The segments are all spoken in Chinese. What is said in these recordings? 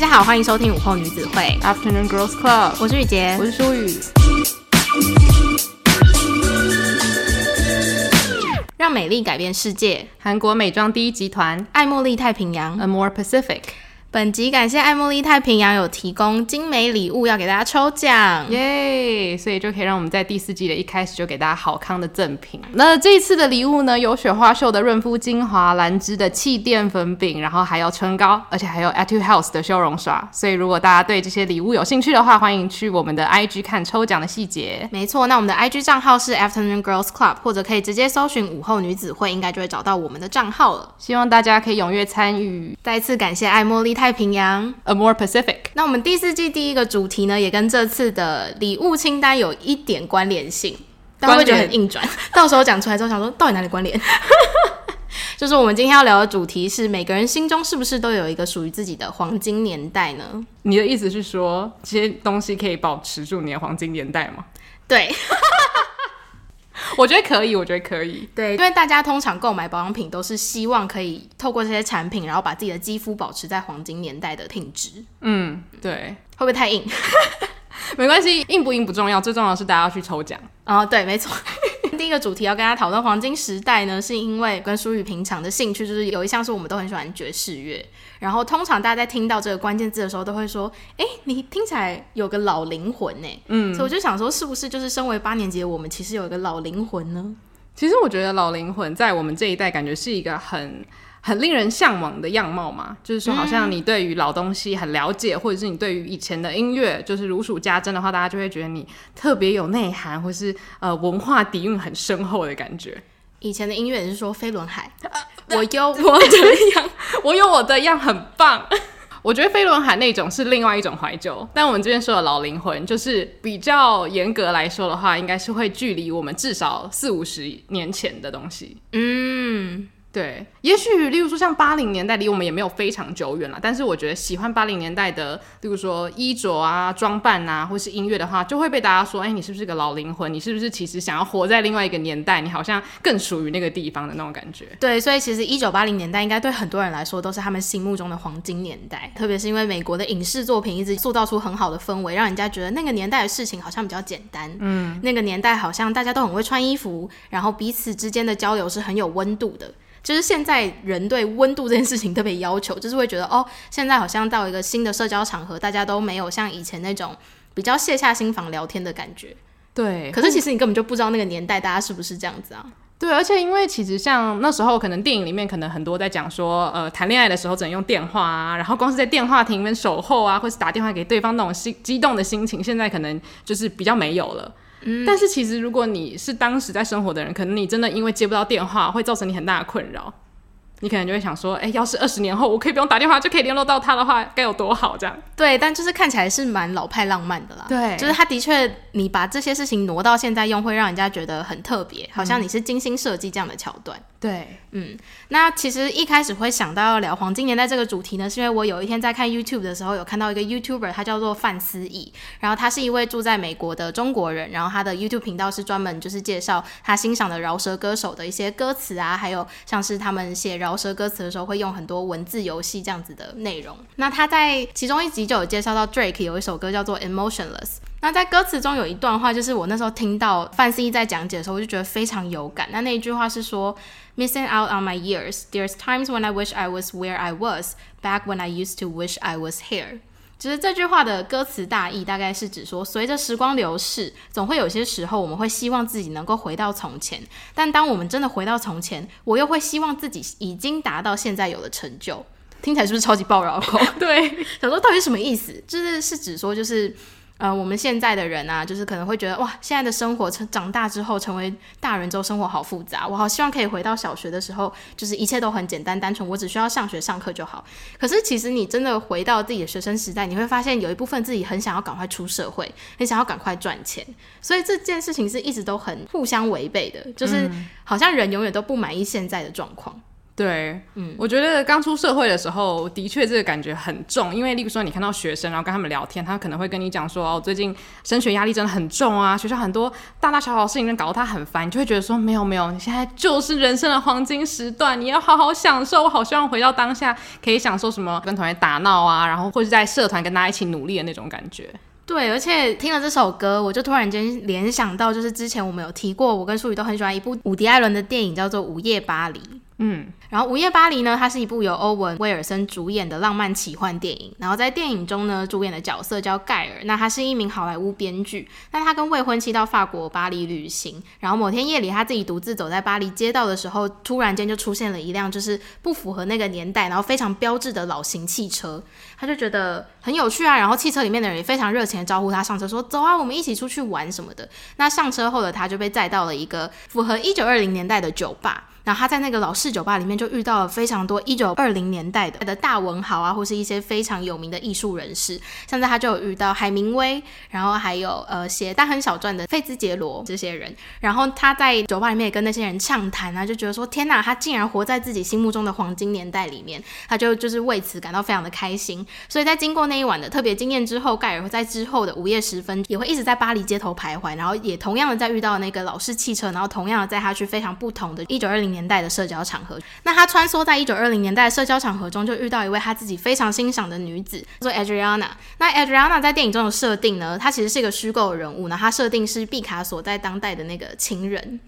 大家好，欢迎收听午后女子会。Afternoon Girls Club，我是雨洁，我是舒雨。让美丽改变世界，韩国美妆第一集团。爱茉莉太平洋。Amore Pacific。本集感谢爱茉莉太平洋有提供精美礼物要给大家抽奖，耶！所以就可以让我们在第四季的一开始就给大家好康的赠品。那这一次的礼物呢，有雪花秀的润肤精华、兰芝的气垫粉饼，然后还有唇膏，而且还有 Etude House 的修容刷。所以如果大家对这些礼物有兴趣的话，欢迎去我们的 IG 看抽奖的细节。没错，那我们的 IG 账号是 Afternoon Girls Club，或者可以直接搜寻午后女子会，应该就会找到我们的账号了。希望大家可以踊跃参与。再次感谢爱茉莉太平洋，Amore Pacific。那我们第四季第一个主题呢，也跟这次的礼物清单有一点关联性，但会觉得很硬转。到时候讲出来之后，想说到底哪里关联？就是我们今天要聊的主题是，每个人心中是不是都有一个属于自己的黄金年代呢？你的意思是说，这些东西可以保持住你的黄金年代吗？对。我觉得可以，我觉得可以。对，因为大家通常购买保养品都是希望可以透过这些产品，然后把自己的肌肤保持在黄金年代的品质。嗯，对。会不会太硬？没关系，硬不硬不重要，最重要的是大家要去抽奖。哦，对，没错。第一个主题要跟大家讨论黄金时代呢，是因为跟舒宇平常的兴趣就是有一项是我们都很喜欢爵士乐。然后通常大家在听到这个关键字的时候，都会说：“哎，你听起来有个老灵魂呢。”嗯，所以我就想说，是不是就是身为八年级的我们，其实有一个老灵魂呢？其实我觉得老灵魂在我们这一代，感觉是一个很很令人向往的样貌嘛。就是说，好像你对于老东西很了解，或者是你对于以前的音乐就是如数家珍的话，大家就会觉得你特别有内涵，或是呃文化底蕴很深厚的感觉。以前的音乐也是说飞轮海，啊、我有我的样，我有我的样，很棒。我觉得飞轮海那种是另外一种怀旧，但我们这边说的老灵魂，就是比较严格来说的话，应该是会距离我们至少四五十年前的东西。嗯。对，也许例如说像八零年代离我们也没有非常久远了，但是我觉得喜欢八零年代的，例如说衣着啊、装扮啊，或是音乐的话，就会被大家说，哎，你是不是个老灵魂？你是不是其实想要活在另外一个年代？你好像更属于那个地方的那种感觉。对，所以其实一九八零年代应该对很多人来说都是他们心目中的黄金年代，特别是因为美国的影视作品一直塑造出很好的氛围，让人家觉得那个年代的事情好像比较简单。嗯，那个年代好像大家都很会穿衣服，然后彼此之间的交流是很有温度的。就是现在人对温度这件事情特别要求，就是会觉得哦，现在好像到一个新的社交场合，大家都没有像以前那种比较卸下心防聊天的感觉。对，可是其实你根本就不知道那个年代大家是不是这样子啊？对，而且因为其实像那时候，可能电影里面可能很多在讲说，呃，谈恋爱的时候只能用电话啊，然后光是在电话亭里面守候啊，或是打电话给对方那种心激动的心情，现在可能就是比较没有了。但是其实，如果你是当时在生活的人，可能你真的因为接不到电话，会造成你很大的困扰。你可能就会想说，哎、欸，要是二十年后我可以不用打电话就可以联络到他的话，该有多好？这样。对，但就是看起来是蛮老派浪漫的啦。对，就是他的确，你把这些事情挪到现在用，会让人家觉得很特别，好像你是精心设计这样的桥段。对，嗯，那其实一开始会想到要聊黄金年代这个主题呢，是因为我有一天在看 YouTube 的时候，有看到一个 YouTuber，他叫做范思义，然后他是一位住在美国的中国人，然后他的 YouTube 频道是专门就是介绍他欣赏的饶舌歌手的一些歌词啊，还有像是他们写饶舌歌词的时候会用很多文字游戏这样子的内容。那他在其中一集就有介绍到 Drake 有一首歌叫做 Emotionless。那在歌词中有一段话，就是我那时候听到范思义在讲解的时候，我就觉得非常有感。那那一句话是说，Missing out on my years, there's times when I wish I was where I was back when I used to wish I was here。其实这句话的歌词大意大概是指说，随着时光流逝，总会有些时候我们会希望自己能够回到从前，但当我们真的回到从前，我又会希望自己已经达到现在有的成就。听起来是不是超级爆绕口？对，想说到底什么意思？就是是指说就是。呃，我们现在的人啊，就是可能会觉得哇，现在的生活成长大之后，成为大人之后，生活好复杂。我好希望可以回到小学的时候，就是一切都很简单单纯，我只需要上学上课就好。可是其实你真的回到自己的学生时代，你会发现有一部分自己很想要赶快出社会，很想要赶快赚钱。所以这件事情是一直都很互相违背的，就是好像人永远都不满意现在的状况。对，嗯，我觉得刚出社会的时候，的确这个感觉很重，因为例如说你看到学生，然后跟他们聊天，他可能会跟你讲说，哦，最近升学压力真的很重啊，学校很多大大小小的事情，搞得他很烦，你就会觉得说，没有没有，你现在就是人生的黄金时段，你要好好享受。我好希望回到当下，可以享受什么跟同学打闹啊，然后或是在社团跟大家一起努力的那种感觉。对，而且听了这首歌，我就突然间联想到，就是之前我们有提过，我跟淑宇都很喜欢一部伍迪·艾伦的电影，叫做《午夜巴黎》。嗯，然后《午夜巴黎》呢，它是一部由欧文·威尔森主演的浪漫奇幻电影。然后在电影中呢，主演的角色叫盖尔，那他是一名好莱坞编剧。那他跟未婚妻到法国巴黎旅行，然后某天夜里他自己独自走在巴黎街道的时候，突然间就出现了一辆就是不符合那个年代，然后非常标志的老型汽车。他就觉得很有趣啊，然后汽车里面的人也非常热情的招呼他上车，说走啊，我们一起出去玩什么的。那上车后的他就被载到了一个符合一九二零年代的酒吧。然后他在那个老式酒吧里面就遇到了非常多一九二零年代的的大文豪啊，或是一些非常有名的艺术人士，像在他就有遇到海明威，然后还有呃写大亨小传的费兹杰罗这些人。然后他在酒吧里面也跟那些人畅谈啊，就觉得说天哪，他竟然活在自己心目中的黄金年代里面，他就就是为此感到非常的开心。所以在经过那一晚的特别经验之后，盖尔在之后的午夜时分也会一直在巴黎街头徘徊，然后也同样的在遇到那个老式汽车，然后同样的在他去非常不同的一九二零年。年代的社交场合，那他穿梭在一九二零年代社交场合中，就遇到一位他自己非常欣赏的女子，叫做 Adriana。那 Adriana 在电影中的设定呢，她其实是一个虚构人物呢，她设定是毕卡索在当代的那个情人。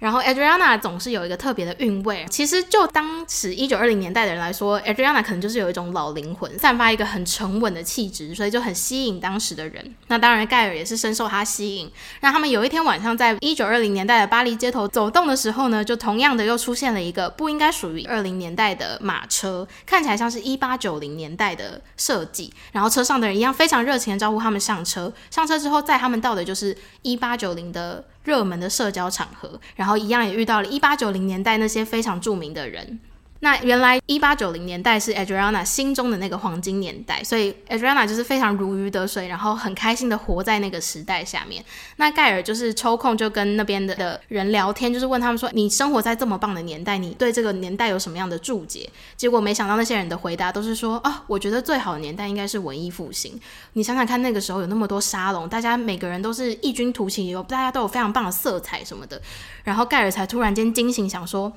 然后 Adriana 总是有一个特别的韵味。其实就当时一九二零年代的人来说，Adriana 可能就是有一种老灵魂，散发一个很沉稳的气质，所以就很吸引当时的人。那当然，盖尔也是深受他吸引。那他们有一天晚上在一九二零年代的巴黎街头走动的时候呢，就同样的又出现了一个不应该属于二零年代的马车，看起来像是一八九零年代的设计。然后车上的人一样非常热情的招呼他们上车。上车之后载他们到的就是一八九零的。热门的社交场合，然后一样也遇到了一八九零年代那些非常著名的人。那原来一八九零年代是 Adriana 心中的那个黄金年代，所以 Adriana 就是非常如鱼得水，然后很开心的活在那个时代下面。那盖尔就是抽空就跟那边的的人聊天，就是问他们说：“你生活在这么棒的年代，你对这个年代有什么样的注解？”结果没想到那些人的回答都是说：“啊，我觉得最好的年代应该是文艺复兴。你想想看，那个时候有那么多沙龙，大家每个人都是异军突起，有大家都有非常棒的色彩什么的。”然后盖尔才突然间惊醒，想说。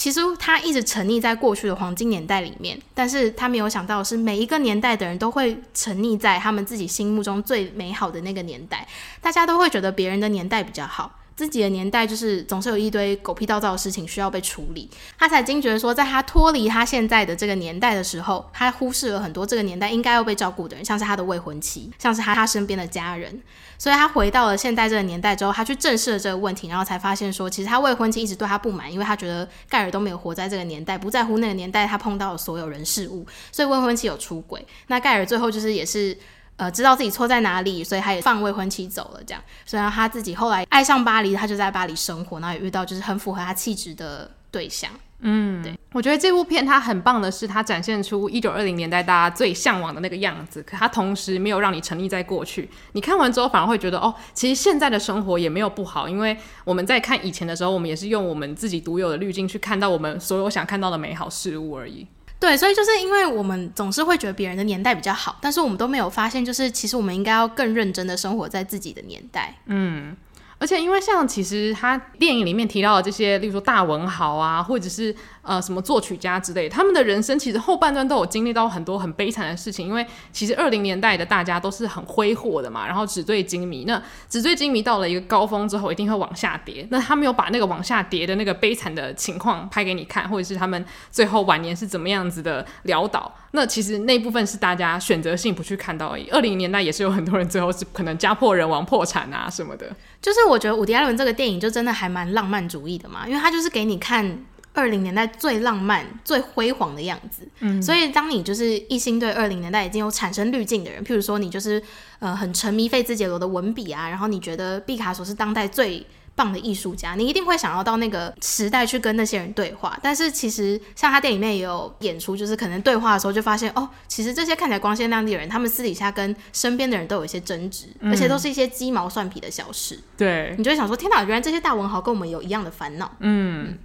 其实他一直沉溺在过去的黄金年代里面，但是他没有想到的是每一个年代的人都会沉溺在他们自己心目中最美好的那个年代，大家都会觉得别人的年代比较好，自己的年代就是总是有一堆狗屁倒灶的事情需要被处理。他才惊觉说，在他脱离他现在的这个年代的时候，他忽视了很多这个年代应该要被照顾的人，像是他的未婚妻，像是他他身边的家人。所以他回到了现代这个年代之后，他去正视了这个问题，然后才发现说，其实他未婚妻一直对他不满，因为他觉得盖尔都没有活在这个年代，不在乎那个年代他碰到的所有人事物，所以未婚妻有出轨。那盖尔最后就是也是呃知道自己错在哪里，所以他也放未婚妻走了。这样，虽然他自己后来爱上巴黎，他就在巴黎生活，然后也遇到就是很符合他气质的对象。嗯，对，我觉得这部片它很棒的是，它展现出一九二零年代大家最向往的那个样子，可它同时没有让你沉溺在过去。你看完之后反而会觉得，哦，其实现在的生活也没有不好，因为我们在看以前的时候，我们也是用我们自己独有的滤镜去看到我们所有想看到的美好事物而已。对，所以就是因为我们总是会觉得别人的年代比较好，但是我们都没有发现，就是其实我们应该要更认真的生活在自己的年代。嗯。而且，因为像其实他电影里面提到的这些，例如说大文豪啊，或者是呃什么作曲家之类，他们的人生其实后半段都有经历到很多很悲惨的事情。因为其实二零年代的大家都是很挥霍的嘛，然后纸醉金迷。那纸醉金迷到了一个高峰之后，一定会往下跌。那他没有把那个往下跌的那个悲惨的情况拍给你看，或者是他们最后晚年是怎么样子的潦倒。那其实那部分是大家选择性不去看到而已。二零年代也是有很多人最后是可能家破人亡、破产啊什么的。就是我觉得伍迪·艾伦这个电影就真的还蛮浪漫主义的嘛，因为他就是给你看二零年代最浪漫、最辉煌的样子。嗯，所以当你就是一心对二零年代已经有产生滤镜的人，譬如说你就是呃很沉迷费兹杰罗的文笔啊，然后你觉得毕卡索是当代最棒的艺术家，你一定会想要到那个时代去跟那些人对话。但是其实像他电影里面也有演出，就是可能对话的时候就发现，哦，其实这些看起来光鲜亮丽的人，他们私底下跟身边的人都有一些争执，嗯，而且都是一些鸡毛蒜皮的小事。对，你就会想说，天哪，原来这些大文豪跟我们有一样的烦恼。嗯。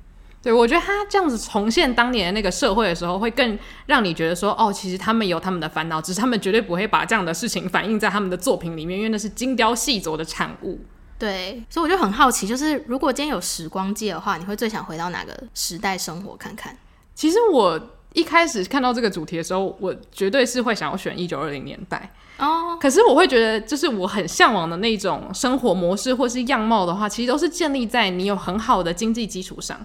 对，我觉得他这样子重现当年的那个社会的时候，会更让你觉得说，哦，其实他们有他们的烦恼，只是他们绝对不会把这样的事情反映在他们的作品里面，因为那是精雕细琢的产物。对，所以我就很好奇，就是如果今天有时光机的话，你会最想回到哪个时代生活看看？其实我一开始看到这个主题的时候，我绝对是会想要选一九二零年代哦。Oh. 可是我会觉得，就是我很向往的那种生活模式或是样貌的话，其实都是建立在你有很好的经济基础上。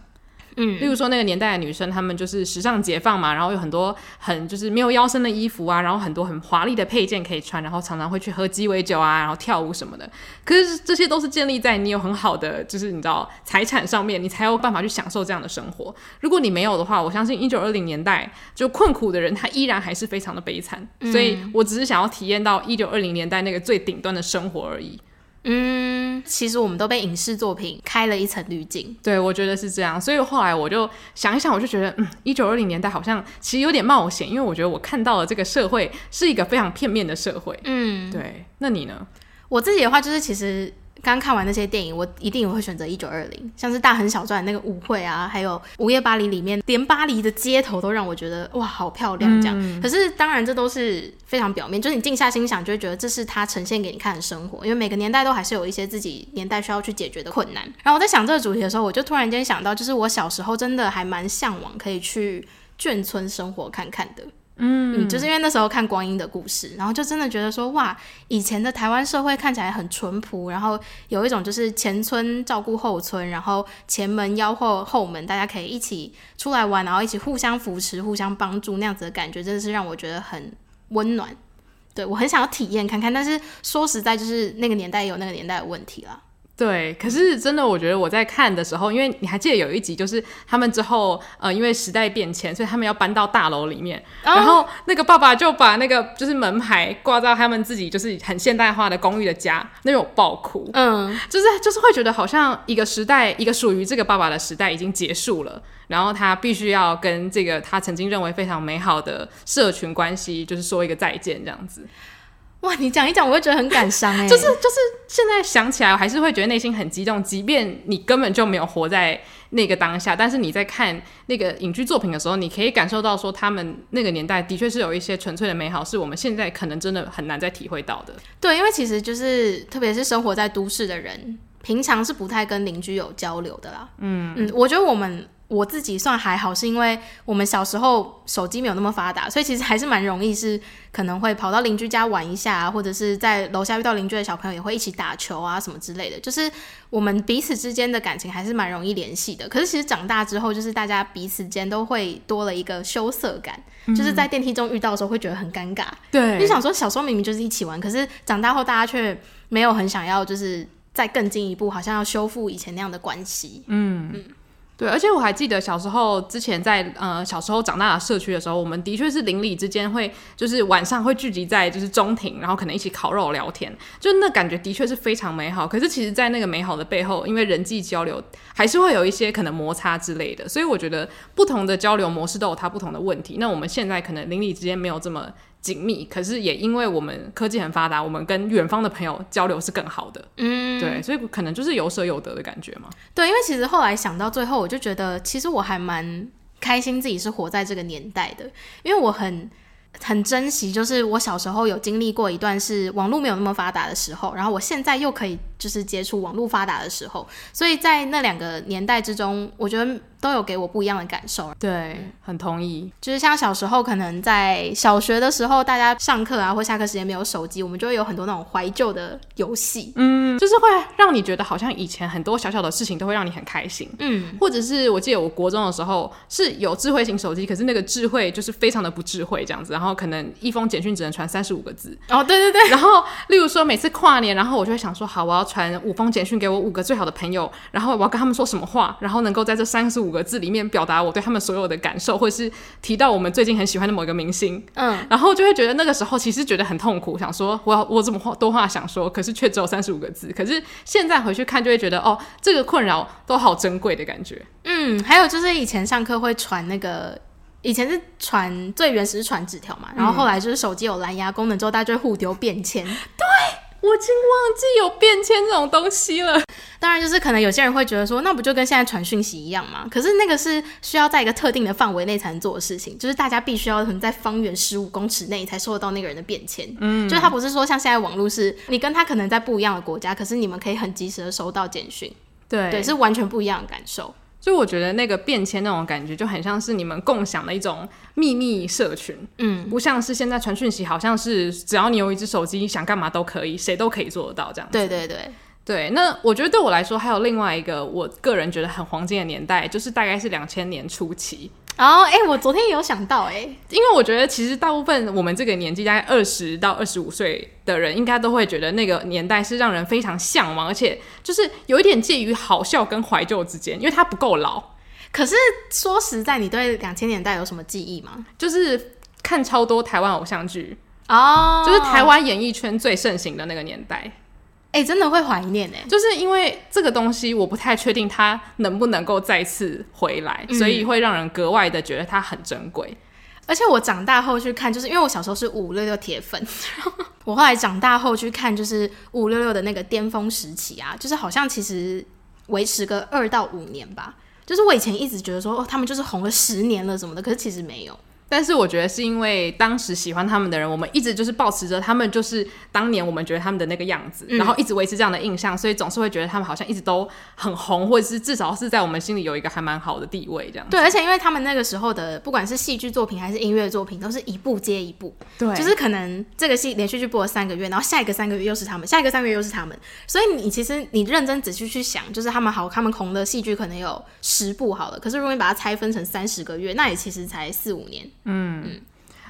嗯，例如说那个年代的女生，她们就是时尚解放嘛，然后有很多很就是没有腰身的衣服啊，然后很多很华丽的配件可以穿，然后常常会去喝鸡尾酒啊，然后跳舞什么的。可是这些都是建立在你有很好的就是你知道财产上面，你才有办法去享受这样的生活。如果你没有的话，我相信一九二零年代就困苦的人，他依然还是非常的悲惨。嗯，所以我只是想要体验到一九二零年代那个最顶端的生活而已。嗯，其实我们都被影视作品开了一层滤镜。对，我觉得是这样。所以后来我就想一想，我就觉得，嗯，一九二零年代好像其实有点冒险，因为我觉得我看到了这个社会是一个非常片面的社会。嗯，对。那你呢？我自己的话，就是其实。刚看完那些电影，我一定也会选择一九二零，像是大亨小传那个舞会啊，还有午夜巴黎里面，连巴黎的街头都让我觉得哇，好漂亮这样。嗯、可是当然这都是非常表面，就是你静下心想，就会觉得这是他呈现给你看的生活，因为每个年代都还是有一些自己年代需要去解决的困难。然后我在想这个主题的时候，我就突然间想到，就是我小时候真的还蛮向往可以去眷村生活看看的。嗯，就是因为那时候看光阴的故事，然后就真的觉得说，哇，以前的台湾社会看起来很淳朴，然后有一种就是前村照顾后村，然后前门吆喝后门，大家可以一起出来玩，然后一起互相扶持、互相帮助那样子的感觉，真的是让我觉得很温暖。对，我很想要体验看看，但是说实在，就是那个年代有那个年代的问题啦。对，可是真的，我觉得我在看的时候，因为你还记得有一集，就是他们之后，呃，因为时代变迁，所以他们要搬到大楼里面，哦、然后那个爸爸就把那个就是门牌挂到他们自己就是很现代化的公寓的家，那种爆哭，嗯，就是就是会觉得好像一个时代，一个属于这个爸爸的时代已经结束了，然后他必须要跟这个他曾经认为非常美好的社群关系，就是说一个再见这样子。哇，你讲一讲，我会觉得很感伤哎。就是就是，现在想起来，我还是会觉得内心很激动。即便你根本就没有活在那个当下，但是你在看那个影剧作品的时候，你可以感受到说，他们那个年代的确是有一些纯粹的美好，是我们现在可能真的很难再体会到的。对，因为其实就是，特别是生活在都市的人，平常是不太跟邻居有交流的啦。嗯嗯，我觉得我们。我自己算还好，是因为我们小时候手机没有那么发达，所以其实还是蛮容易，是可能会跑到邻居家玩一下啊，或者是在楼下遇到邻居的小朋友也会一起打球啊什么之类的，就是我们彼此之间的感情还是蛮容易联系的。可是其实长大之后，就是大家彼此间都会多了一个羞涩感，嗯、就是在电梯中遇到的时候会觉得很尴尬。对，你想说小时候明明就是一起玩，可是长大后大家却没有很想要，就是再更进一步，好像要修复以前那样的关系。嗯嗯。对，而且我还记得小时候之前在呃小时候长大的社区的时候，我们的确是邻里之间会就是晚上会聚集在就是中庭，然后可能一起烤肉聊天，就那感觉的确是非常美好。可是其实，在那个美好的背后，因为人际交流还是会有一些可能摩擦之类的，所以我觉得不同的交流模式都有它不同的问题。那我们现在可能邻里之间没有这么。紧密，可是也因为我们科技很发达，我们跟远方的朋友交流是更好的。嗯，对，所以可能就是有舍有得的感觉嘛。对，因为其实后来想到最后，我就觉得其实我还蛮开心自己是活在这个年代的，因为我很很珍惜，就是我小时候有经历过一段是网络没有那么发达的时候，然后我现在又可以就是接触网络发达的时候，所以在那两个年代之中，我觉得。都有给我不一样的感受，对，很同意。就是像小时候，可能在小学的时候，大家上课啊或下课时间没有手机，我们就会有很多那种怀旧的游戏，嗯，就是会让你觉得好像以前很多小小的事情都会让你很开心，嗯，或者是我记得我国中的时候是有智慧型手机，可是那个智慧就是非常的不智慧这样子，然后可能一封简讯只能传三十五个字，哦，对对对，然后例如说每次跨年，然后我就会想说，好，我要传五封简讯给我五个最好的朋友，然后我要跟他们说什么话，然后能够在这三十五。五个字里面表达我对他们所有的感受，或者是提到我们最近很喜欢的某一个明星，嗯，然后就会觉得那个时候其实觉得很痛苦，想说我要我怎么话多话想说，可是却只有三十五个字。可是现在回去看，就会觉得哦，这个困扰都好珍贵的感觉。嗯，还有就是以前上课会传那个，以前是传最原始是传纸条嘛，然后后来就是手机有蓝牙功能之后，大家就会互丢便签。对。我已经忘记有便签这种东西了。当然，就是可能有些人会觉得说，那不就跟现在传讯息一样吗？可是那个是需要在一个特定的范围内才能做的事情，就是大家必须要可能在方圆十五公尺内才收得到那个人的便签。嗯，就是他不是说像现在网络是，你跟他可能在不一样的国家，可是你们可以很及时的收到简讯。对，对，是完全不一样的感受。就我觉得那个变迁那种感觉，就很像是你们共享的一种秘密社群，嗯，不像是现在传讯息，好像是只要你有一只手机，想干嘛都可以，谁都可以做得到这样子。对对对对。那我觉得对我来说，还有另外一个我个人觉得很黄金的年代，就是大概是两千年初期。哦，哎，我昨天也有想到，哎，因为我觉得其实大部分我们这个年纪，大概二十到二十五岁的人，应该都会觉得那个年代是让人非常向往，而且就是有一点介于好笑跟怀旧之间，因为它不够老。可是说实在，你对两千年代有什么记忆吗？就是看超多台湾偶像剧哦，就是台湾演艺圈最盛行的那个年代。哎、欸，真的会怀念哎，就是因为这个东西，我不太确定它能不能够再次回来，嗯，所以会让人格外的觉得它很珍贵。而且我长大后去看，就是因为我小时候是五六六铁粉，我后来长大后去看，就是五六六的那个巅峰时期啊，就是好像其实维持个二到五年吧。就是我以前一直觉得说，哦，他们就是红了十年了什么的，可是其实没有。但是我觉得是因为当时喜欢他们的人，我们一直就是保持着他们就是当年我们觉得他们的那个样子，嗯、然后一直维持这样的印象，所以总是会觉得他们好像一直都很红，或者是至少是在我们心里有一个还蛮好的地位这样。对，而且因为他们那个时候的不管是戏剧作品还是音乐作品，都是一部接一部，对，就是可能这个戏连续剧播了三个月，然后下一个三个月又是他们，下一个三个月又是他们，所以你其实你认真仔细去想，就是他们好，他们红的戏剧可能有十部好了，可是如果你把它拆分成三十个月，那也其实才四五年，嗯嗯。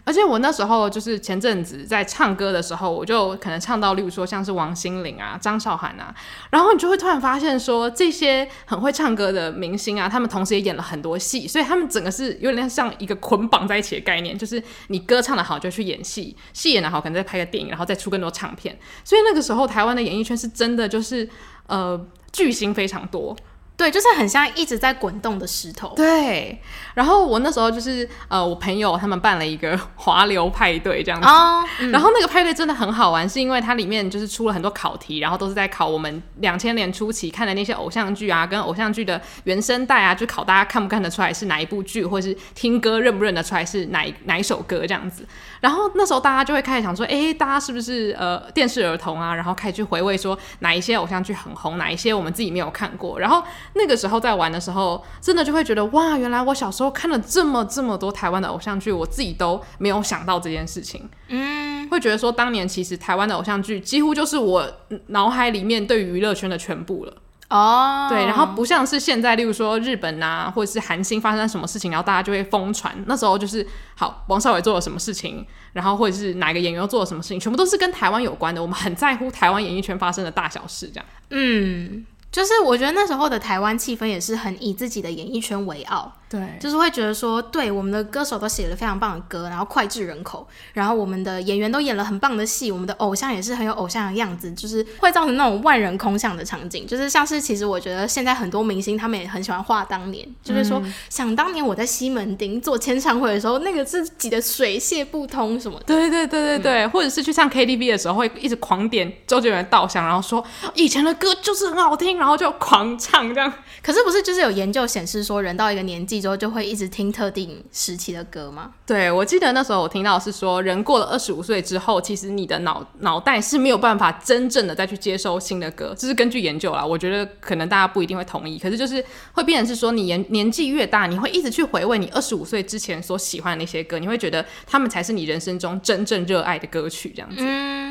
而且我那时候就是前阵子在唱歌的时候，我就可能唱到，例如说像是王心凌啊、张韶涵啊，然后你就会突然发现说，这些很会唱歌的明星啊，他们同时也演了很多戏，所以他们整个是有点像一个捆绑在一起的概念，就是你歌唱的好就去演戏，戏演的好可能再拍个电影，然后再出更多唱片。所以那个时候台湾的演艺圈是真的就是呃巨星非常多。对，就是很像一直在滚动的石头。对，然后我那时候就是呃，我朋友他们办了一个华流派对这样子，然后那个派对真的很好玩，是因为它里面就是出了很多考题，然后都是在考我们两千年初期看的那些偶像剧啊，跟偶像剧的原声带啊，就考大家看不看得出来是哪一部剧，或者是听歌认不认得出来是哪一哪一首歌这样子。然后那时候大家就会开始想说，哎，大家是不是呃电视儿童啊？然后开始去回味说哪一些偶像剧很红，哪一些我们自己没有看过，然后。那个时候在玩的时候，真的就会觉得哇，原来我小时候看了这么这么多台湾的偶像剧，我自己都没有想到这件事情。嗯，会觉得说当年其实台湾的偶像剧几乎就是我脑海里面对于娱乐圈的全部了。哦，对，然后不像是现在，例如说日本啊，或者是韩星发生什么事情，然后大家就会疯传。那时候就是好，王少伟做了什么事情，然后或者是哪个演员又做了什么事情，全部都是跟台湾有关的。我们很在乎台湾演艺圈发生的大小事，这样。嗯。就是我觉得那时候的台湾气氛也是很以自己的演艺圈为傲。对，就是会觉得说，对，我们的歌手都写了非常棒的歌，然后脍炙人口，然后我们的演员都演了很棒的戏，我们的偶像也是很有偶像的样子，就是会造成那种万人空巷的场景。就是像是其实我觉得现在很多明星他们也很喜欢画当年，就是说、嗯、想当年我在西门町做签唱会的时候，那个是挤得水泄不通什么的。对对对对对，嗯、或者是去唱 KTV 的时候会一直狂点周杰伦的稻香，然后说以前的歌就是很好听，然后就狂唱这样。可是不是就是有研究显示说，人到一个年纪之后就会一直听。特定时期的歌吗？对，我记得那时候我听到是说，人过了二十五岁之后，其实你的脑脑袋是没有办法真正的再去接收新的歌，这是根据研究啦。我觉得可能大家不一定会同意，可是就是会变成是说，你年年纪越大，你会一直去回味你二十五岁之前所喜欢的那些歌，你会觉得他们才是你人生中真正热爱的歌曲，这样子。嗯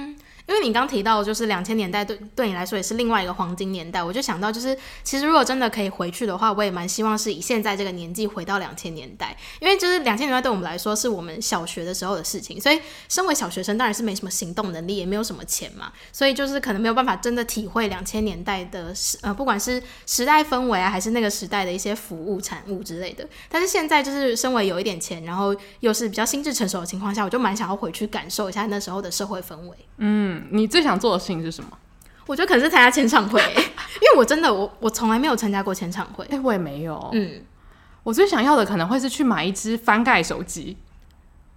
因为你刚提到，就是两千年代对对你来说也是另外一个黄金年代，我就想到，就是其实如果真的可以回去的话，我也蛮希望是以现在这个年纪回到两千年代，因为就是两千年代对我们来说是我们小学的时候的事情，所以身为小学生当然是没什么行动能力，也没有什么钱嘛，所以就是可能没有办法真的体会两千年代的时呃，不管是时代氛围啊，还是那个时代的一些服务产物之类的。但是现在就是身为有一点钱，然后又是比较心智成熟的情况下，我就蛮想要回去感受一下那时候的社会氛围。嗯。你最想做的事情是什么？我觉得可能是参加签唱会，因为我真的我我从来没有参加过签唱会，哎、欸，我也没有。嗯，我最想要的可能会是去买一只翻盖手机。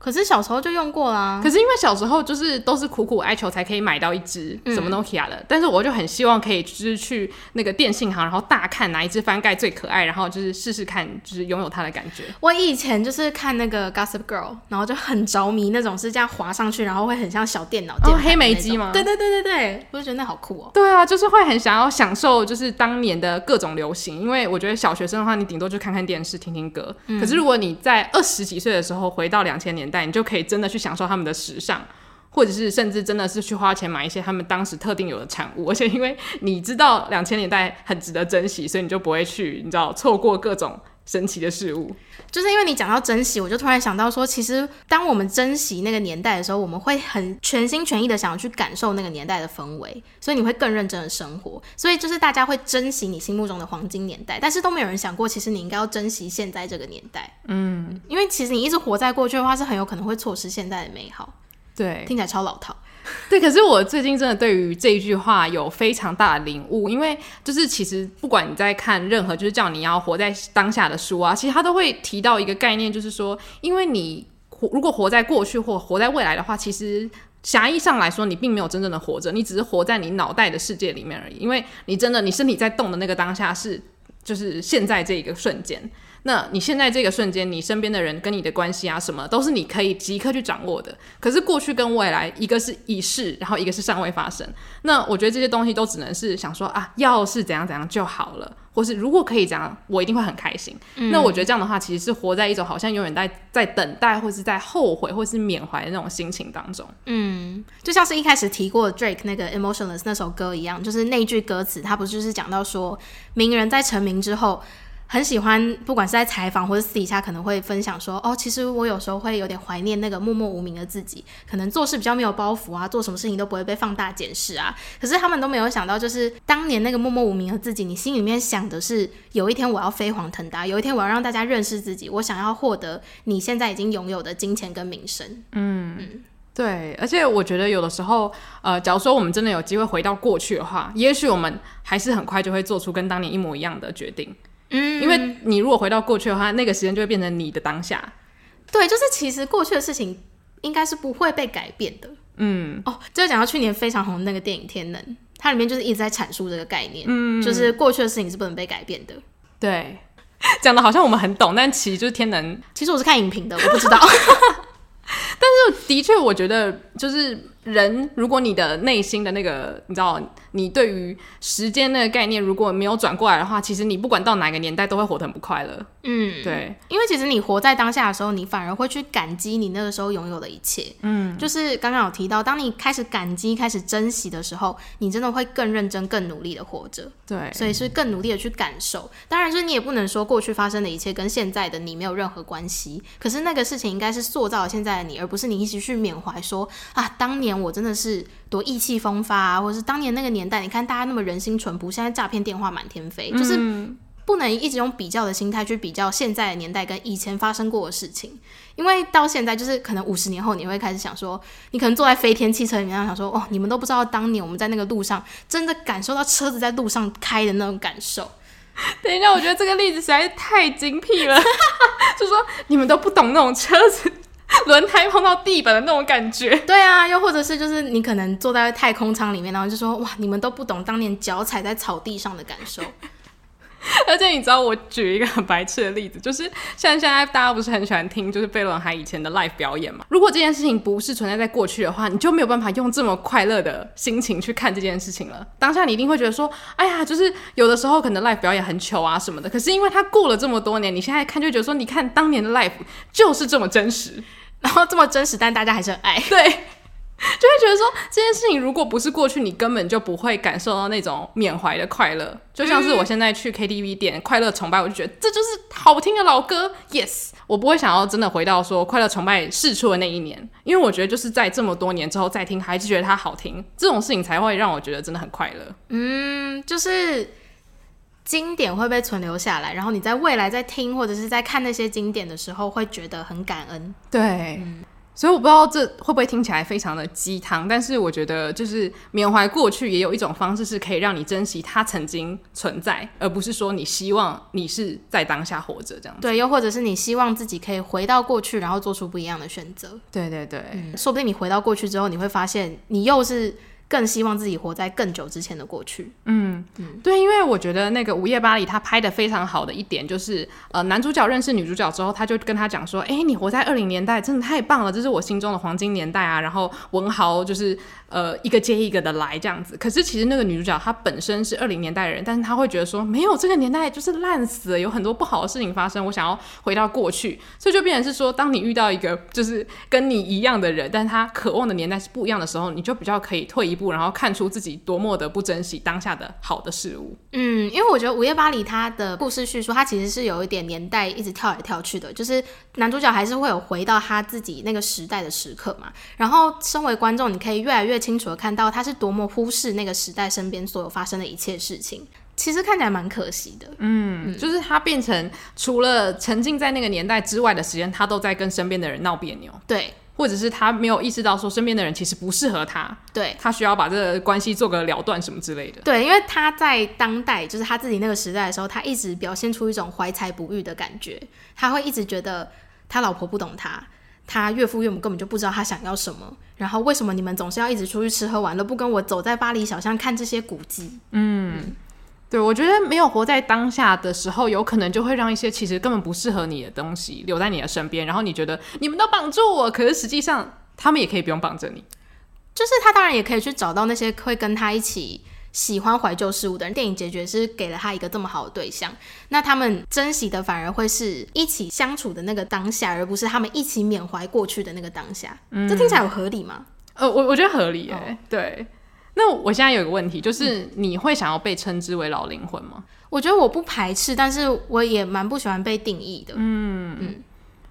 可是小时候就用过啦。可是因为小时候就是都是苦苦哀求才可以买到一只什么 Nokia 的，嗯、但是我就很希望可以就是去那个电信行，然后大看哪一只翻盖最可爱，然后就是试试看，就是拥有它的感觉。我以前就是看那个 Gossip Girl，然后就很着迷那种是这样滑上去，然后会很像小电脑键盘、哦、黑莓机吗？对对对对对，我就觉得那好酷哦。对啊，就是会很想要享受就是当年的各种流行，因为我觉得小学生的话，你顶多就看看电视、听听歌。嗯、可是如果你在二十几岁的时候回到两千年代，你就可以真的去享受他们的时尚，或者是甚至真的是去花钱买一些他们当时特定有的产物，而且因为你知道两千年代很值得珍惜，所以你就不会去你知道错过各种神奇的事物。就是因为你讲到珍惜，我就突然想到说，其实当我们珍惜那个年代的时候，我们会很全心全意的想要去感受那个年代的氛围，所以你会更认真的生活。所以就是大家会珍惜你心目中的黄金年代，但是都没有人想过，其实你应该要珍惜现在这个年代。嗯，因为其实你一直活在过去的话，是很有可能会错失现在的美好。对，听起来超老套。对，可是我最近真的对于这一句话有非常大的领悟，因为就是其实不管你在看任何就是叫你要活在当下的书啊，其实他都会提到一个概念，就是说，因为你活如果活在过去或活在未来的话，其实狭义上来说，你并没有真正的活着，你只是活在你脑袋的世界里面而已，因为你真的你身体在动的那个当下是就是现在这一个瞬间。那你现在这个瞬间，你身边的人跟你的关系啊，什么都是你可以即刻去掌握的。可是过去跟未来，一个是已逝，然后一个是尚未发生。那我觉得这些东西都只能是想说啊，要是怎样怎样就好了，或是如果可以这样，我一定会很开心。嗯、那我觉得这样的话，其实是活在一种好像永远在在等待，或是在后悔，或是缅怀的那种心情当中。嗯，就像是一开始提过 Drake 那个 Emotionless 那首歌一样，就是那句歌词，它不就是讲到说，名人在成名之后。很喜欢，不管是在采访或者私底下，可能会分享说，哦，其实我有时候会有点怀念那个默默无名的自己，可能做事比较没有包袱啊，做什么事情都不会被放大检视啊。可是他们都没有想到，就是当年那个默默无名的自己，你心里面想的是，有一天我要飞黄腾达，有一天我要让大家认识自己，我想要获得你现在已经拥有的金钱跟名声。嗯嗯，对。而且我觉得有的时候，呃，假如说我们真的有机会回到过去的话，也许我们还是很快就会做出跟当年一模一样的决定。嗯，因为你如果回到过去的话，那个时间就会变成你的当下。对，就是其实过去的事情应该是不会被改变的。嗯，哦，就讲到去年非常红的那个电影《天能》，它里面就是一直在阐述这个概念，嗯，就是过去的事情是不能被改变的。对，讲的好像我们很懂，但其实就是《天能》，其实我是看影评的，我不知道。但是的确，我觉得就是。人，如果你的内心的那个，你知道，你对于时间那个概念如果没有转过来的话，其实你不管到哪个年代都会活得很不快乐。嗯，对，因为其实你活在当下的时候，你反而会去感激你那个时候拥有的一切。嗯，就是刚刚有提到，当你开始感激、开始珍惜的时候，你真的会更认真、更努力的活着。对，所以是更努力的去感受。当然，就是你也不能说过去发生的一切跟现在的你没有任何关系。可是那个事情应该是塑造了现在的你，而不是你一直去缅怀说啊，当年。我真的是多意气风发啊，或者是当年那个年代，你看大家那么人心淳朴，现在诈骗电话满天飞，就是不能一直用比较的心态去比较现在的年代跟以前发生过的事情，因为到现在就是可能五十年后你会开始想说，你可能坐在飞天汽车里面想说，哦，你们都不知道当年我们在那个路上真的感受到车子在路上开的那种感受。等一下，我觉得这个例子实在是太精辟了，就说你们都不懂那种车子。轮胎碰到地板的那种感觉，对啊，又或者是就是你可能坐在太空舱里面，然后就说哇，你们都不懂当年脚踩在草地上的感受。而且你知道，我举一个很白痴的例子，就是像现在大家不是很喜欢听就是飞轮海以前的 live 表演嘛？如果这件事情不是存在在过去的话，你就没有办法用这么快乐的心情去看这件事情了。当下你一定会觉得说，哎呀，就是有的时候可能 live 表演很糗啊什么的。可是因为它过了这么多年，你现在看就觉得说，你看当年的 live 就是这么真实。然后这么真实，但大家还是很爱，对，就会觉得说这件事情如果不是过去，你根本就不会感受到那种缅怀的快乐。就像是我现在去 KTV 点《快乐崇拜》，我就觉得这就是好听的老歌，Yes，我不会想要真的回到说《快乐崇拜》试出的那一年，因为我觉得就是在这么多年之后再听，还是觉得它好听，这种事情才会让我觉得真的很快乐。嗯，就是。经典会被存留下来，然后你在未来在听或者是在看那些经典的时候，会觉得很感恩。对，嗯、所以我不知道这会不会听起来非常的鸡汤，但是我觉得就是缅怀过去也有一种方式是可以让你珍惜它曾经存在，而不是说你希望你是在当下活着这样子。对，又或者是你希望自己可以回到过去，然后做出不一样的选择。对对对，嗯，说不定你回到过去之后，你会发现你又是。更希望自己活在更久之前的过去。嗯嗯，对，因为我觉得那个《午夜巴黎》他拍的非常好的一点就是，呃，男主角认识女主角之后，他就跟他讲说：“哎，你活在二零年代真的太棒了，这是我心中的黄金年代啊！”然后文豪就是呃一个接一个的来这样子。可是其实那个女主角她本身是二零年代的人，但是她会觉得说没有这个年代就是烂死了，有很多不好的事情发生，我想要回到过去。所以就变成是说，当你遇到一个就是跟你一样的人，但是他渴望的年代是不一样的时候，你就比较可以退一步，然后看出自己多么的不珍惜当下的好的事物。嗯，因为我觉得《午夜巴黎》它的故事叙述，它其实是有一点年代一直跳来跳去的，就是男主角还是会有回到他自己那个时代的时刻嘛。然后，身为观众，你可以越来越清楚的看到他是多么忽视那个时代身边所有发生的一切事情。其实看起来蛮可惜的。嗯，嗯，就是他变成除了沉浸在那个年代之外的时间，他都在跟身边的人闹别扭。对。或者是他没有意识到说身边的人其实不适合他，对，他需要把这个关系做个了断什么之类的。对，因为他在当代，就是他自己那个时代的时候，他一直表现出一种怀才不遇的感觉。他会一直觉得他老婆不懂他，他岳父岳母根本就不知道他想要什么。然后为什么你们总是要一直出去吃喝玩乐，不跟我走在巴黎小巷看这些古迹？嗯。嗯对，我觉得没有活在当下的时候，有可能就会让一些其实根本不适合你的东西留在你的身边，然后你觉得你们都绑住我，可是实际上他们也可以不用绑着你。就是他当然也可以去找到那些会跟他一起喜欢怀旧事物的人。电影结局是给了他一个这么好的对象，那他们珍惜的反而会是一起相处的那个当下，而不是他们一起缅怀过去的那个当下。嗯，这听起来有合理吗？呃，我我觉得合理耶，哦，对。那我现在有一个问题，就是你会想要被称之为老灵魂吗？嗯，我觉得我不排斥，但是我也蛮不喜欢被定义的。嗯嗯，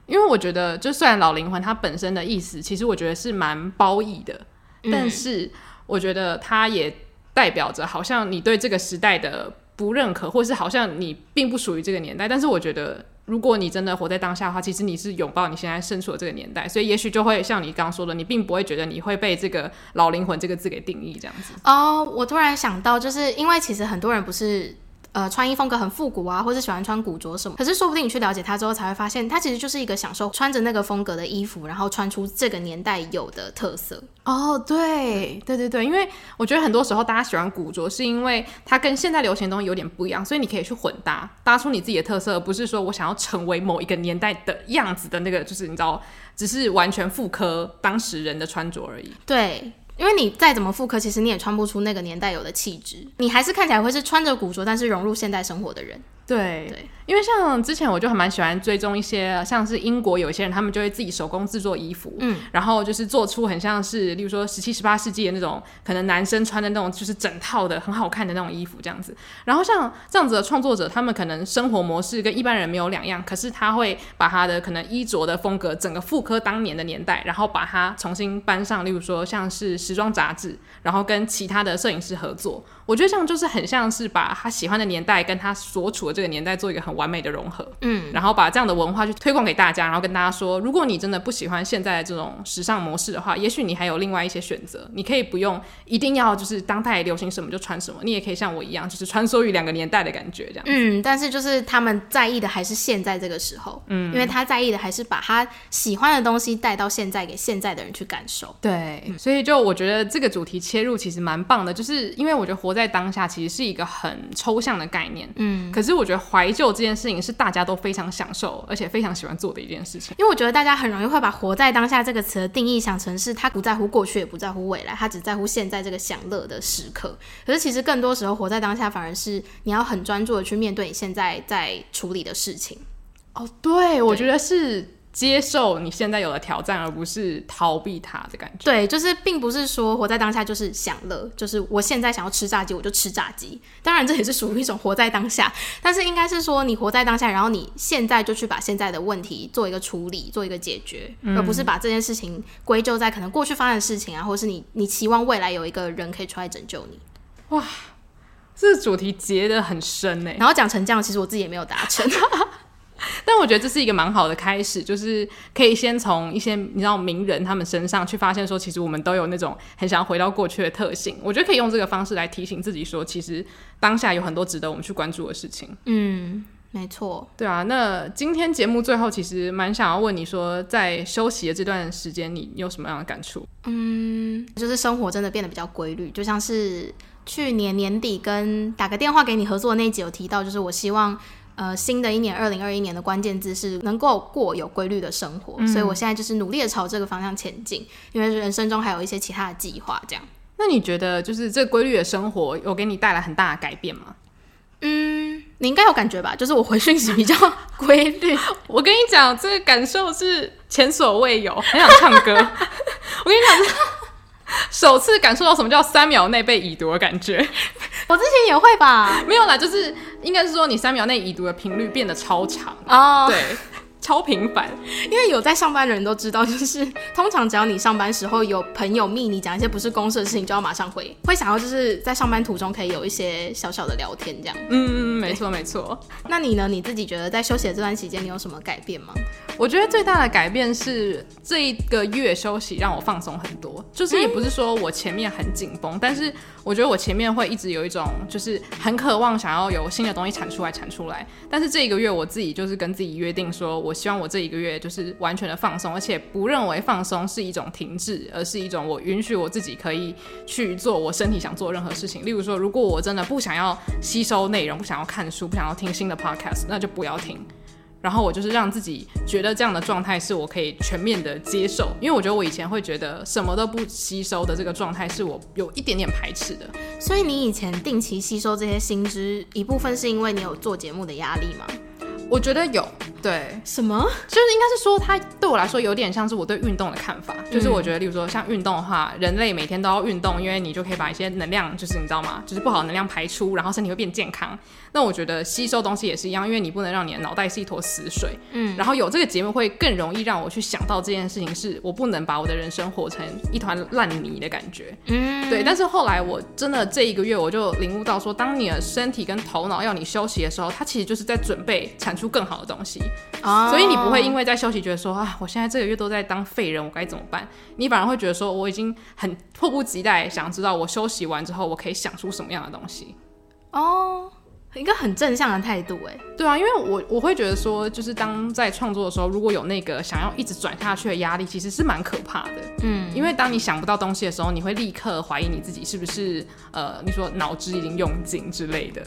因为我觉得，就虽然老灵魂它本身的意思，其实我觉得是蛮褒义的，嗯，但是我觉得它也代表着好像你对这个时代的不认可，或是好像你并不属于这个年代。但是我觉得。如果你真的活在当下的话，其实你是拥抱你现在身处的这个年代，所以也许就会像你刚刚说的，你并不会觉得你会被这个“老灵魂”这个字给定义这样子。哦，我突然想到，就是因为其实很多人不是。呃，穿衣风格很复古啊，或是喜欢穿古着什么。可是说不定你去了解他之后，才会发现他其实就是一个享受穿着那个风格的衣服，然后穿出这个年代有的特色。哦，对，对对对，因为我觉得很多时候大家喜欢古着，是因为它跟现在流行的东西有点不一样，所以你可以去混搭，搭出你自己的特色，而不是说我想要成为某一个年代的样子的那个，就是你知道，只是完全复刻当时人的穿着而已。对。因为你再怎么复刻，其实你也穿不出那个年代有的气质，你还是看起来会是穿着古着，但是融入现代生活的人。对对，因为像之前我就还蛮喜欢追踪一些，像是英国有一些人，他们就会自己手工制作衣服，嗯，然后就是做出很像是，例如说十七、十八世纪的那种，可能男生穿的那种，就是整套的很好看的那种衣服这样子。然后像这样子的创作者，他们可能生活模式跟一般人没有两样，可是他会把他的可能衣着的风格整个复刻当年的年代，然后把它重新搬上，例如说像是时装杂志，然后跟其他的摄影师合作。我觉得这样就是很像是把他喜欢的年代跟他所处的这个年代做一个很完美的融合，嗯，然后把这样的文化去推广给大家，然后跟大家说，如果你真的不喜欢现在的这种时尚模式的话，也许你还有另外一些选择，你可以不用一定要就是当代流行什么就穿什么，你也可以像我一样，就是穿梭于两个年代的感觉这样。嗯，但是就是他们在意的还是现在这个时候，嗯，因为他在意的还是把他喜欢的东西带到现在给现在的人去感受。对，嗯，所以就我觉得这个主题切入其实蛮棒的，就是因为我觉得活在。在当下其实是一个很抽象的概念，嗯，可是我觉得怀旧这件事情是大家都非常享受，而且非常喜欢做的一件事情。因为我觉得大家很容易会把“活在当下”这个词的定义想成是他不在乎过去，也不在乎未来，他只在乎现在这个享乐的时刻。可是其实更多时候，活在当下反而是你要很专注的去面对你现在在处理的事情。哦，对，我觉得是。接受你现在有的挑战，而不是逃避它的感觉。对，就是并不是说活在当下就是享乐，就是我现在想要吃炸鸡，我就吃炸鸡。当然，这也是属于一种活在当下，但是应该是说你活在当下，然后你现在就去把现在的问题做一个处理，做一个解决，嗯、而不是把这件事情归咎在可能过去发生的事情啊，或是你你期望未来有一个人可以出来拯救你。哇，这个主题结得很深呢。然后讲成这样，其实我自己也没有达成。但我觉得这是一个蛮好的开始，就是可以先从一些你知道名人他们身上去发现说，其实我们都有那种很想要回到过去的特性。我觉得可以用这个方式来提醒自己说，其实当下有很多值得我们去关注的事情。嗯。没错，对啊，那今天节目最后其实蛮想要问你说，在休息的这段时间，你有什么样的感触？嗯，就是生活真的变得比较规律，就像是去年年底跟打个电话给你合作的那一集有提到，就是我希望呃新的一年二零二一年的关键字是能够过有规律的生活，嗯，所以我现在就是努力的朝这个方向前进，因为人生中还有一些其他的计划。这样，那你觉得就是这规律的生活有给你带来很大的改变吗？嗯，你应该有感觉吧？就是我回讯息比较规律。我跟你讲，这个感受是前所未有，很想唱歌。我跟你讲，首次感受到什么叫三秒内被已读的感觉。我之前也会吧？没有啦，就是应该是说你三秒内已读的频率变得超长哦。对。超频繁，因为有在上班的人都知道，就是 通常只要你上班时候有朋友密你讲一些不是公事的事情，就要马上回，会想要就是在上班途中可以有一些小小的聊天这样。嗯嗯，没错没错。那你呢？你自己觉得在休息的这段期间，你有什么改变吗？我觉得最大的改变是这一个月休息让我放松很多，就是也不是说我前面很紧绷，但是我觉得我前面会一直有一种就是很渴望想要有新的东西产出来产出来，但是这一个月我自己就是跟自己约定说，我希望我这一个月就是完全的放松，而且不认为放松是一种停滞，而是一种我允许我自己可以去做我身体想做任何事情。例如说，如果我真的不想要吸收内容，不想要看书，不想要听新的 podcast，那就不要听。然后我就是让自己觉得这样的状态是我可以全面的接受，因为我觉得我以前会觉得什么都不吸收的这个状态是我有一点点排斥的。所以你以前定期吸收这些新知，一部分是因为你有做节目的压力吗？我觉得有，对，什么？就是应该是说，它对我来说有点像是我对运动的看法。就是我觉得，例如说像运动的话，人类每天都要运动，因为你就可以把一些能量，就是你知道吗？就是不好的能量排出，然后身体会变健康。那我觉得吸收东西也是一样，因为你不能让你的脑袋是一坨死水。嗯，然后有这个节目会更容易让我去想到这件事情，是我不能把我的人生活成一团烂泥的感觉。嗯，对。但是后来我真的这一个月我就领悟到说，当你的身体跟头脑要你休息的时候，它其实就是在准备产出更好的东西。哦，所以你不会因为在休息觉得说啊，我现在这个月都在当废人，我该怎么办？你反而会觉得说，我已经很迫不及待想知道我休息完之后，我可以想出什么样的东西。哦，一个很正向的态度，哎，对啊，因为我我会觉得说，就是当在创作的时候，如果有那个想要一直转下去的压力，其实是蛮可怕的。嗯，因为当你想不到东西的时候，你会立刻怀疑你自己是不是呃，你说脑汁已经用尽之类的。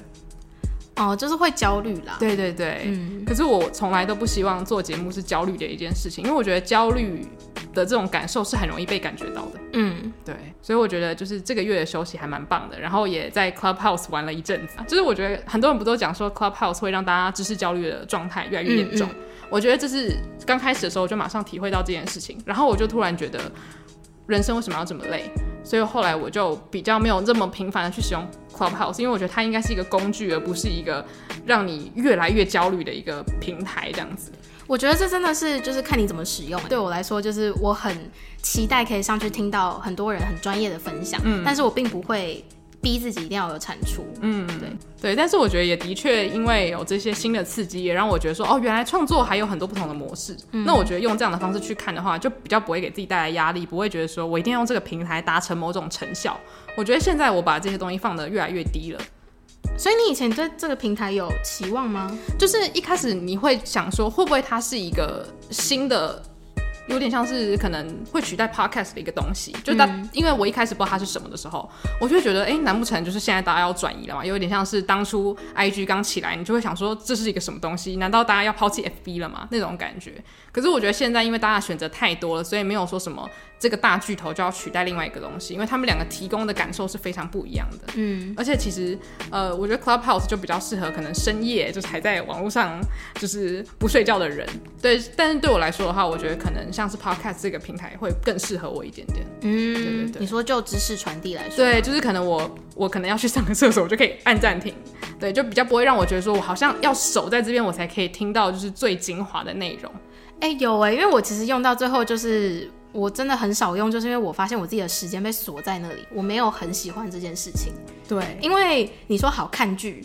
哦，就是会焦虑啦。对对对，嗯。可是我从来都不希望做节目是焦虑的一件事情，因为我觉得焦虑的这种感受是很容易被感觉到的。嗯，对。所以我觉得就是这个月的休息还蛮棒的，然后也在 Clubhouse 玩了一阵子。就是我觉得很多人不都讲说 Clubhouse 会让大家知识焦虑的状态越来越严重。嗯嗯。我觉得这是刚开始的时候我就马上体会到这件事情，然后我就突然觉得。人生为什么要这么累？所以后来我就比较没有这么频繁的去使用 Clubhouse，因为我觉得它应该是一个工具，而不是一个让你越来越焦虑的一个平台。这样子，我觉得这真的是就是看你怎么使用。对我来说，就是我很期待可以上去听到很多人很专业的分享，嗯，但是我并不会。逼自己一定要有产出，嗯，对对，但是我觉得也的确，因为有这些新的刺激，也让我觉得说，哦，原来创作还有很多不同的模式。嗯，那我觉得用这样的方式去看的话，就比较不会给自己带来压力，不会觉得说我一定要用这个平台达成某种成效。我觉得现在我把这些东西放得越来越低了。所以你以前对这个平台有期望吗？就是一开始你会想说，会不会它是一个新的？有点像是可能会取代 podcast 的一个东西，就当、嗯、因为我一开始不知道它是什么的时候，我就会觉得，哎、欸，难不成就是现在大家要转移了嘛？有点像是当初 IG 刚起来，你就会想说这是一个什么东西？难道大家要抛弃 FB 了吗？那种感觉。可是我觉得现在因为大家选择太多了，所以没有说什么这个大巨头就要取代另外一个东西，因为他们两个提供的感受是非常不一样的。嗯，而且其实呃，我觉得 Clubhouse 就比较适合可能深夜就是还在网络上就是不睡觉的人。对，但是对我来说的话，我觉得可能。像是 Podcast 这个平台会更适合我一点点。嗯，对对对。你说就知识传递来说，对，就是可能我我可能要去上个厕所，我就可以按暂停。对，就比较不会让我觉得说我好像要守在这边，我才可以听到就是最精华的内容。哎、欸，有哎、欸，因为我其实用到最后就是我真的很少用，就是因为我发现我自己的时间被锁在那里，我没有很喜欢这件事情。对，因为你说好看剧。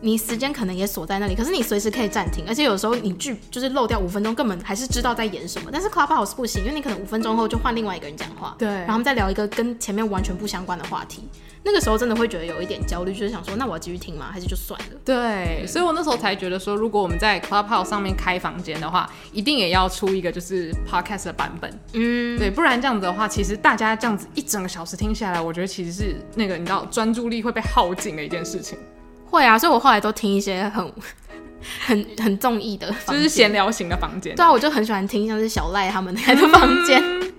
你时间可能也锁在那里，可是你随时可以暂停，而且有时候你剧就是漏掉五分钟，根本还是知道在演什么。但是 Clubhouse 不行，因为你可能五分钟后就换另外一个人讲话，对，然后他们再聊一个跟前面完全不相关的话题，那个时候真的会觉得有一点焦虑，就是想说，那我要继续听吗？还是就算了？对，所以我那时候才觉得说，如果我们在 Clubhouse 上面开房间的话，一定也要出一个就是 Podcast 的版本，嗯，对，不然这样子的话，其实大家这样子一整个小时听下来，我觉得其实是那个你知道专注力会被耗尽的一件事情。会啊，所以我后来都听一些很、很、很中意的，就是闲聊型的房间。对啊，我就很喜欢听像是小赖他们开的房间。嗯、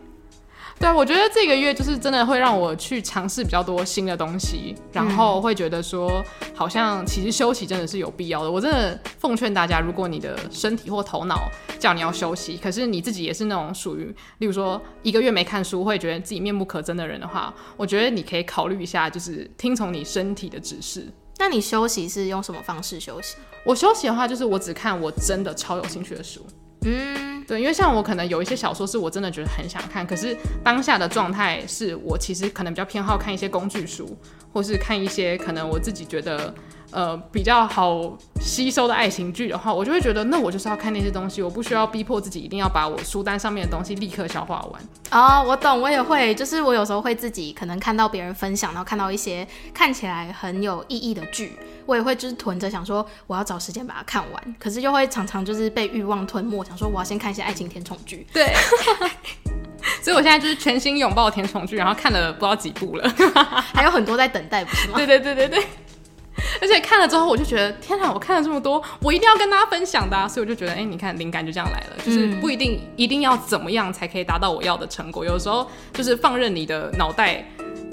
对啊，我觉得这个月就是真的会让我去尝试比较多新的东西，然后会觉得说，好像其实休息真的是有必要的。我真的奉劝大家，如果你的身体或头脑叫你要休息，可是你自己也是那种属于，例如说一个月没看书会觉得自己面目可憎的人的话，我觉得你可以考虑一下，就是听从你身体的指示。那你休息是用什么方式休息？我休息的话，就是我只看我真的超有兴趣的书。嗯，对，因为像我可能有一些小说是我真的觉得很想看，可是当下的状态是我其实可能比较偏好看一些工具书，或是看一些可能我自己觉得。呃，比较好吸收的爱情剧的话，我就会觉得，那我就是要看那些东西，我不需要逼迫自己一定要把我书单上面的东西立刻消化完。哦，我懂，我也会，就是我有时候会自己可能看到别人分享，然后看到一些看起来很有意义的剧，我也会就是囤着，想说我要找时间把它看完，可是又会常常就是被欲望吞没，想说我要先看一些爱情甜宠剧。对，所以我现在就是全心拥抱甜宠剧，然后看了不知道几部了，还有很多在等待，不是吗？对对对对对。而且看了之后，我就觉得天哪！我看了这么多，我一定要跟大家分享的啊，所以我就觉得，哎，你看，灵感就这样来了，就是不一定一定要怎么样才可以达到我要的成果。有时候就是放任你的脑袋，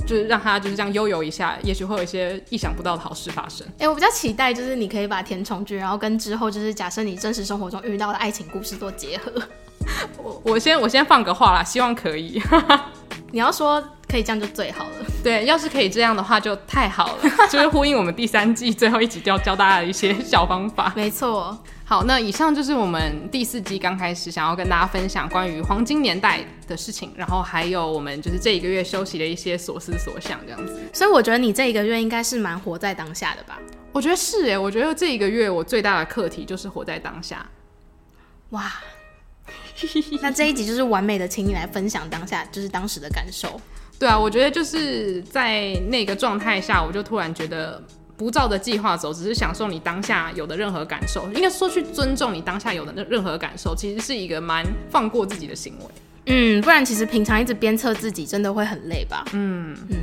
就是让它就是这样悠游一下，也许会有一些意想不到的好事发生。哎，我比较期待就是你可以把甜宠剧，然后跟之后就是假设你真实生活中遇到的爱情故事做结合。我我先我先放个话啦，希望可以。你要说可以这样就最好了。对，要是可以这样的话就太好了，就是呼应我们第三季最后一集要教大家的一些小方法。没错。好，那以上就是我们第四季刚开始想要跟大家分享关于黄金年代的事情，然后还有我们就是这一个月休息的一些所思所想这样子。所以我觉得你这一个月应该是蛮活在当下的吧？我觉得是诶，我觉得这一个月我最大的课题就是活在当下。哇。那这一集就是完美的，请你来分享当下，就是当时的感受。对啊，我觉得就是在那个状态下，我就突然觉得不照着计划走，只是享受你当下有的任何感受，应该说去尊重你当下有的任何感受，其实是一个蛮放过自己的行为。嗯，不然其实平常一直鞭策自己，真的会很累吧？嗯嗯，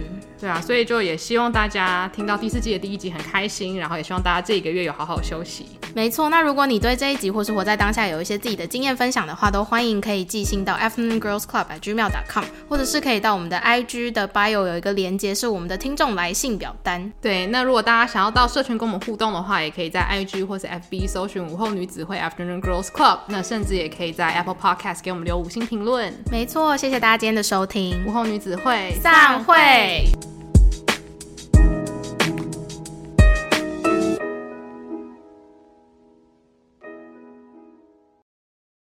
对啊，所以就也希望大家听到第四季的第一集很开心，然后也希望大家这一个月有好好休息。没错，那如果你对这一集或是活在当下有一些自己的经验分享的话，都欢迎可以寄信到 afternoon girls club at gmail dot com，或者是可以到我们的 IG 的 bio 有一个连接是我们的听众来信表单。对，那如果大家想要到社群跟我们互动的话，也可以在 IG 或是 FB 搜寻午后女子会 afternoon girls club，那甚至也可以在 Apple Podcast 给我们留五星评论。没错，谢谢大家今天的收听，午后女子会散会。